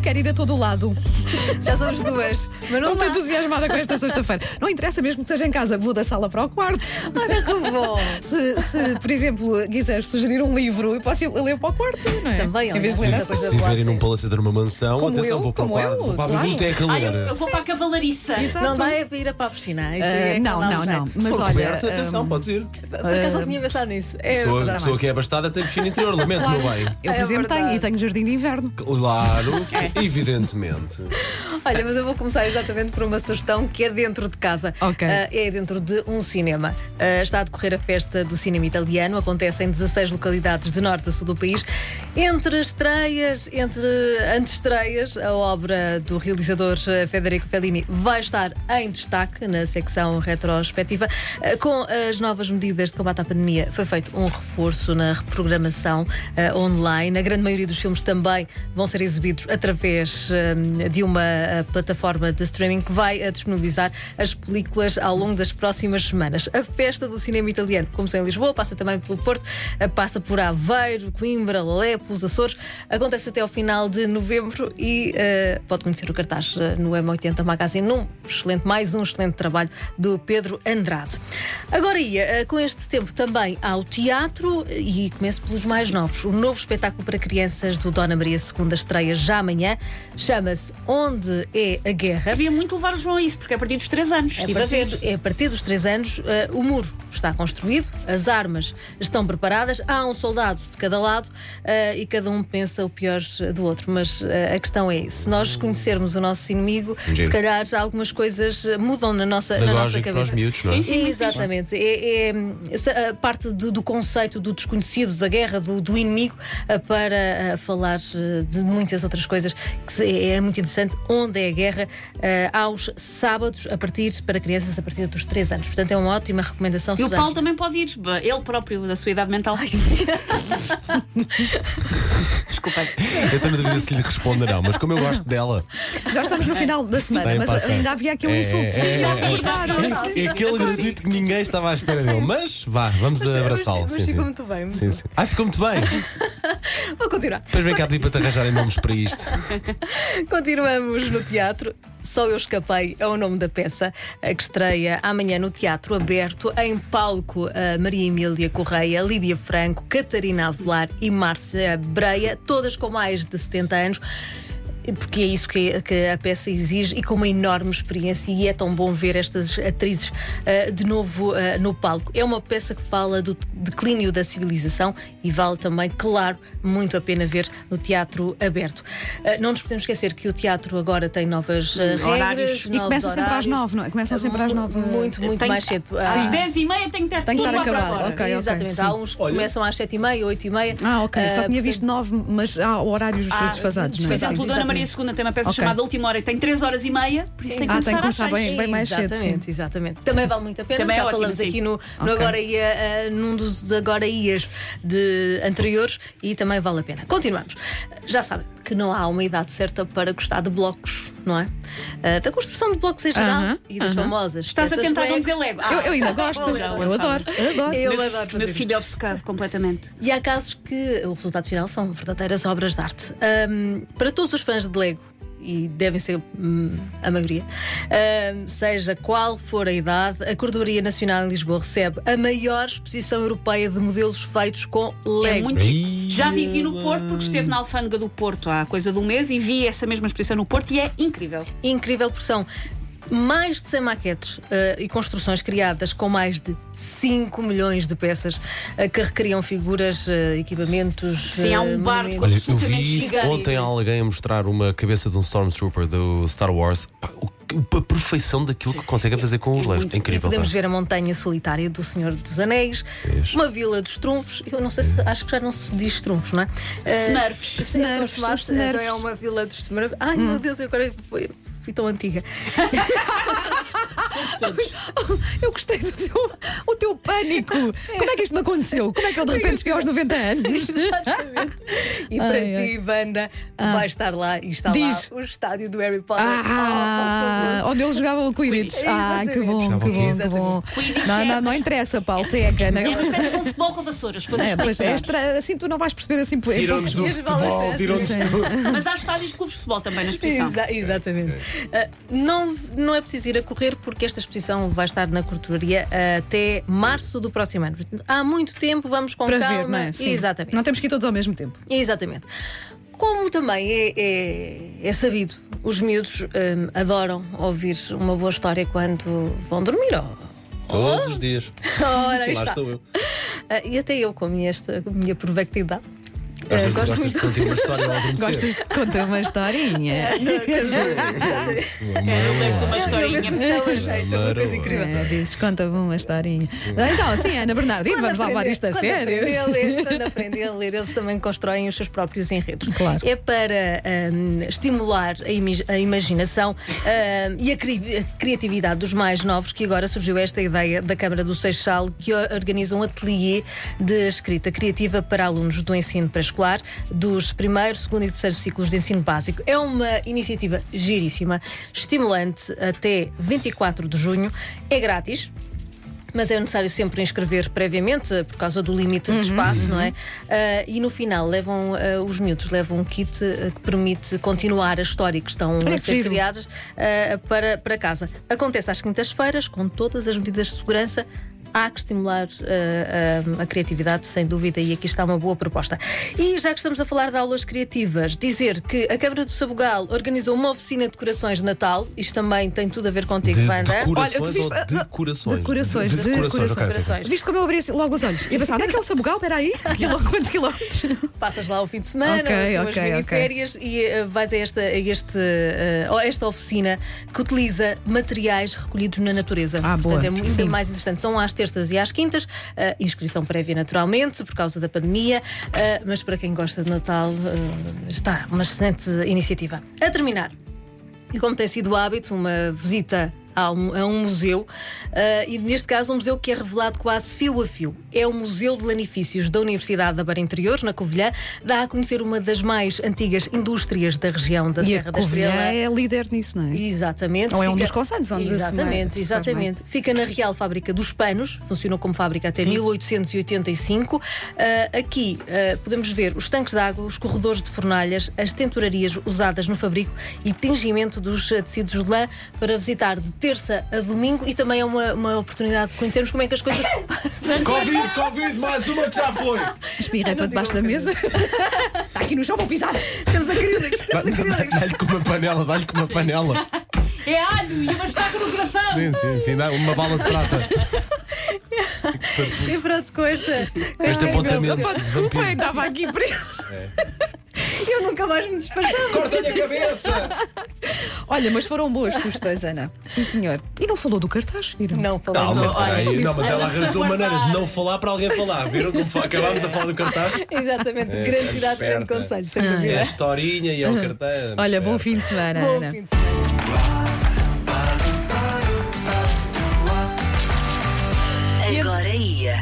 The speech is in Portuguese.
quero ir a todo lado. Já somos duas. Mas não Estou entusiasmada com esta sexta-feira. Não interessa mesmo que seja em casa, vou da sala para o quarto. Olha que bom. Se, se, por exemplo, quiseres sugerir um livro, eu posso ir ler para o quarto, não é? Também, Em vez de ler essa coisa. Se estiverem num palacete numa mansão, Como atenção, eu, vou para o quarto, eu, vou para a claro. biblioteca eu, eu vou para a cavalariça. Exato. Não dá é para ir a para a piscina. Isso Ah, é não, não, não. Mas olha. coberto, ah, atenção, pode ser. Por acaso não tinha pensado nisso. É pessoa, verdade. pessoa que é abastada tem piscina interior, lamento, meu bem. eu, por É exemplo, tenho e tenho jardim de inverno. Claro, evidentemente. Olha, mas eu vou começar exatamente por uma sugestão que é dentro de casa. Ok. Ah, é dentro de um cinema. Ah, está a decorrer a festa do cinema italiano. Acontece em 16 localidades de norte a sul do país. Entre estreias, entre antestreias, a obra do realizador ah, Federico Fellini vai estar em destaque na secção retrospectiva. Ah, com as novas medidas de combate à pandemia, foi feito um reforço na reprogramação online. A grande maioria dos filmes também vão ser exibidos através de uma ah, plataforma de streaming que vai ah, disponibilizar as películas ao longo das próximas semanas. A festa do cinema italiano começou em Lisboa, passa também pelo Porto, ah, passa por Aveiro, Coimbra, Alepo, os Açores. Acontece até ao final de novembro e ah, pode conhecer o cartaz no M80 Magazine. Um excelente, mais um excelente trabalho do Pedro Andrade. Agora ia, ah, com este tempo também ao teatro e começo pelos mais novos. O novo espetáculo para crianças do Dona Maria II estreia já amanhã. Chama-se Onde é a Guerra. Queria muito levar o João a isso, porque é a partir dos 3 anos. É a, partir, é a partir dos três anos, eh, o muro está construído, as armas estão preparadas, há um soldado de cada lado eh, e cada um pensa o pior do outro. Mas eh, a questão é: se nós conhecermos o nosso inimigo, Giro. se calhar algumas coisas eh, mudam na nossa, na nossa Pedagógico para os cabeça. miúdos, não é? Sim, sim. Exatamente. É, é, essa, a parte do, do conceito do desconhecido, da guerra, do, do inimigo, eh, para eh, falar eh, de muitas outras coisas que se- é muito interessante. Onde é a guerra? eh, aos sábados, a partir para crianças a partir dos 3 anos. Portanto, é uma ótima recomendação. E o Susana. Paulo também pode ir, ele próprio, da sua idade mental. Desculpa. Eu estou na dúvida se lhe responde não, mas como eu gosto dela, Já estamos no final da semana, mas passar. ainda havia aqui um É, insulto. é, Não, é, claro. é aquele gratuito que ninguém estava à espera dele. Mas vá, vamos abraçá-lo. Mas Sim, ficou sim. muito bem. muito Sim, sim. Ah, ficou muito bem. Vou continuar. Depois vem cá pedir para te arranjarem nomes para isto. Continuamos no teatro. Só Eu Escapei é o nome da peça que estreia amanhã no Teatro Aberto. Em palco, a Maria Emília Correia, Lídia Franco, Catarina Avelar e Márcia Breia, todas com mais de 70 anos. Porque é isso que, que a peça exige e com uma enorme experiência, e é tão bom ver estas atrizes eh, de novo eh, no palco. É uma peça que fala do declínio da civilização e vale também, claro, muito a pena ver no teatro aberto. Eh, não nos podemos esquecer que o teatro agora tem novas Horários. regras. E novos começa sempre às horários. nove, não é? Começam sempre às nove. Muito, muito Tenho- mais cedo. Às Ah, 10 e meia tem que ter Tem que tudo estar acabado, fora. ok. Exatamente. sim. Há uns que Olha- começam às sete e meia, oito e meia. Ah, ok. Só tinha visto nove, mas há horários Ah, desfasados, Por não é? Maria II tem uma peça Ok. chamada Última Hora e tem 3 horas e meia, por isso tem que Ah, começar, tem que começar bem- bem mais cedo, Exatamente, exatamente. Também vale muito a pena. Também é Já ótimo, falamos sim. aqui no, no Ok. Agora Ia, eh, num dos Agora Ias de anteriores e também vale a pena. Continuamos. Já sabem que não há uma idade certa para gostar de blocos, não é? Eh, da construção de blocos em geral Aham, e das aham. famosas. Estás a tentar não Lego. dizer Lego. Ah, Eu, eu ainda gosto. já Eu lançava. adoro. Eu adoro. Eu meu, adoro meu filho é obcecado completamente. E há casos que o resultado final são verdadeiras obras de arte. Ahm, para todos os fãs de Lego, e devem ser hum, a maioria, ahm, seja qual for a idade, a Cordoaria Nacional em Lisboa recebe a maior exposição europeia de modelos feitos com Lego. É muito. Já vivi no Porto, porque esteve na alfândega do Porto há coisa de um mês e vi essa mesma exposição no Porto e é incrível. Incrível porção. Mais de 100 maquetes eh, e construções criadas com mais de 5 milhões de peças eh, que recriam figuras, eh, equipamentos. Sim, há um barco. Olha, eu vi gigante. ontem alguém a mostrar uma cabeça de um Stormtrooper do Star Wars. Pá, o- a perfeição daquilo que consegue fazer com os Legos. É E incrível. podemos pá. ver a montanha solitária do Senhor dos Anéis, Vês? uma vila dos trunfos. Eu não sei se acho que já não se diz trunfos, não é? Smurfs. sim, são Smurfs, Smurfs, Smurfs. então é uma vila dos Smurfs. Ai meu Deus, eu agora fui, fui tão antiga. todos. Eu gostei do teu, o teu pânico. Como é que isto não aconteceu? Como é que eu de repente cheguei aos 90 anos? Exatamente. E para Ai, ai. ti, banda, tu vais estar lá e está Diz. lá o estádio do Harry Potter. Ah, onde eles jogavam o Quidditch. Ah, que bom, Jogavam que bom, que bom. Quidditch Não, é- não, não interessa, Paulo, seca. Não. É uma espécie de um futebol com vassouras. Depois É, é, pois é extra- assim tu não vais perceber assim Tirou-nos do futebol, tirou-nos tudo. Mas há estádios de clubes de futebol também na exposição. Exa- exatamente. Ah, não, não é preciso ir a correr porque esta exposição vai estar na corturaria ah, até março do próximo ano. Há muito tempo, vamos com Para calma. ver, não é? Sim. Exatamente. Não temos que ir todos ao mesmo tempo. Exatamente. Como também é, é- é sabido, os miúdos hum, adoram ouvir uma boa história quando vão dormir. Oh, Todos os dias. ora, Lá está. estou eu. Ah, e até eu, com a minha, esta, com a minha provectividade. Gostas, gosto gostas muito. de contar uma história ao adormecer? Gostas de contar uma historinha? É, eu lembro-te uma historinha. É, dizes, conta-me uma historinha. Então, sim, Ana Bernardino, vamos lá levar isto a quando sério. Aprender a ler, quando aprender a ler, eles também constroem os seus próprios enredos. Claro. É para hum, estimular a, imi- a imaginação hum, e a, cri- a criatividade dos mais novos que agora surgiu esta ideia da Câmara do Seixal que organiza um ateliê de escrita criativa para alunos do ensino pré-escolar dos primeiro, segundo e terceiro ciclos de ensino básico. É uma iniciativa giríssima, estimulante até 24 de junho. É grátis. Mas é necessário sempre inscrever previamente por causa do limite de espaço, não é? Ah, e no final levam ah, os miúdos levam um kit ah, que permite continuar a história que estão Olha a ser giro. criadas para, para casa. Acontece às quintas-feiras com todas as medidas de segurança. Há que estimular ah, ah, a criatividade, sem dúvida, e aqui está uma boa proposta. E já que estamos a falar de aulas criativas, dizer que a Câmara do Sabugal organizou uma oficina de decorações de Natal, isto também tem tudo a ver contigo, De Wanda. Olha, tu decorações viste- ou decorações? Decorações, De de decorações, decorações. ok, ok. Corações. Viste como eu abri assim logo os olhos? E a pensar, onde é que é o Sabugal? Espera aí. Quantos quilómetros? Passas lá ao fim de semana, Ok, ou são ok, as miniférias e eh, vais a esta, a este, a esta oficina que utiliza materiais recolhidos na natureza. Ah, boa. Portanto, é ainda Sim. mais interessante. São às terças e às quintas, eh, inscrição prévia naturalmente, por causa da pandemia, eh, mas para quem gosta de Natal, eh, está uma excelente iniciativa. A terminar. E como tem sido o hábito, uma visita a um, a um museu, ah, e neste caso um museu que é revelado quase fio a fio. É o Museu de Lanifícios da Universidade da Beira Interior, na Covilhã, dá a conhecer uma das mais antigas indústrias da região da E Serra a da Covilhã Estrela. é líder nisso, não é? Exatamente. Ou é um dos concelhos onde Exatamente, se faz exatamente. Fica na Real Fábrica dos Panos, funcionou como fábrica até 1885. Ah, aqui ah, podemos ver os tanques de água, os corredores de fornalhas, as tenturarias usadas no fabrico e tingimento dos tecidos de lã para visitar de terça a domingo e também é uma, uma oportunidade de conhecermos como é que as coisas se passam. Covid, Covid, mais uma que já foi! Espirrei para debaixo da mesa. Está aqui no chão, vou pisar. Temos acrílicos, temos acrílicos. Dá-lhe com uma panela, dá-lhe com uma panela. É alho e uma estaca no coração. Sim, sim, sim, dá uma bala de prata. E pronto, com esta. com Este apontamento de desculpa, estava aqui preso. Eu nunca mais me despachava. Corta-lhe a cabeça! Olha, mas foram boas sugestões, Ana. Sim, senhor. E não falou do cartaz, viram? Não, falei Calma, do- peraí. olha, Não, mas ela ela arranjou maneira de não falar para alguém falar. Viram como acabámos a falar do cartaz? Exatamente, É, grande é cidade, grande conselho, sem É a dúvida. historinha e é o cartaz. Olha, bom fim de semana, Bom Ana. fim de semana. Agora ia.